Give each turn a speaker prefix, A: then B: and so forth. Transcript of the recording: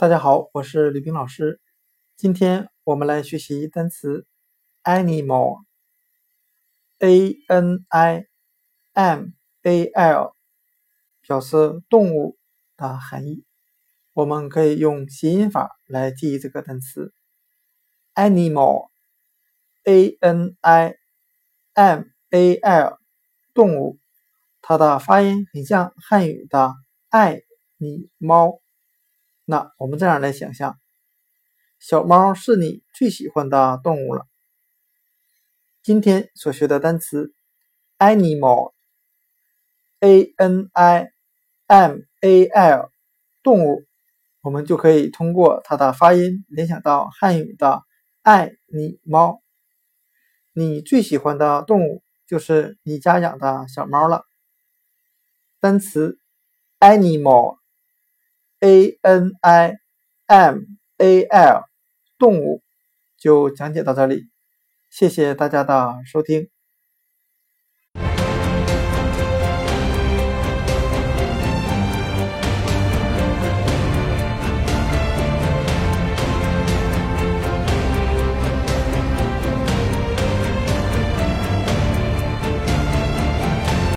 A: 大家好，我是李冰老师。今天我们来学习单词 animal，a n i m a l，表示动物的含义。我们可以用谐音法来记忆这个单词 animal，a n i m a l，动物。它的发音很像汉语的爱你猫。那我们这样来想象，小猫是你最喜欢的动物了。今天所学的单词 animal，a n i m a l，动物，我们就可以通过它的发音联想到汉语的爱你猫。你最喜欢的动物就是你家养的小猫了。单词 animal。A n i m a l 动物就讲解到这里，谢谢大家的收听。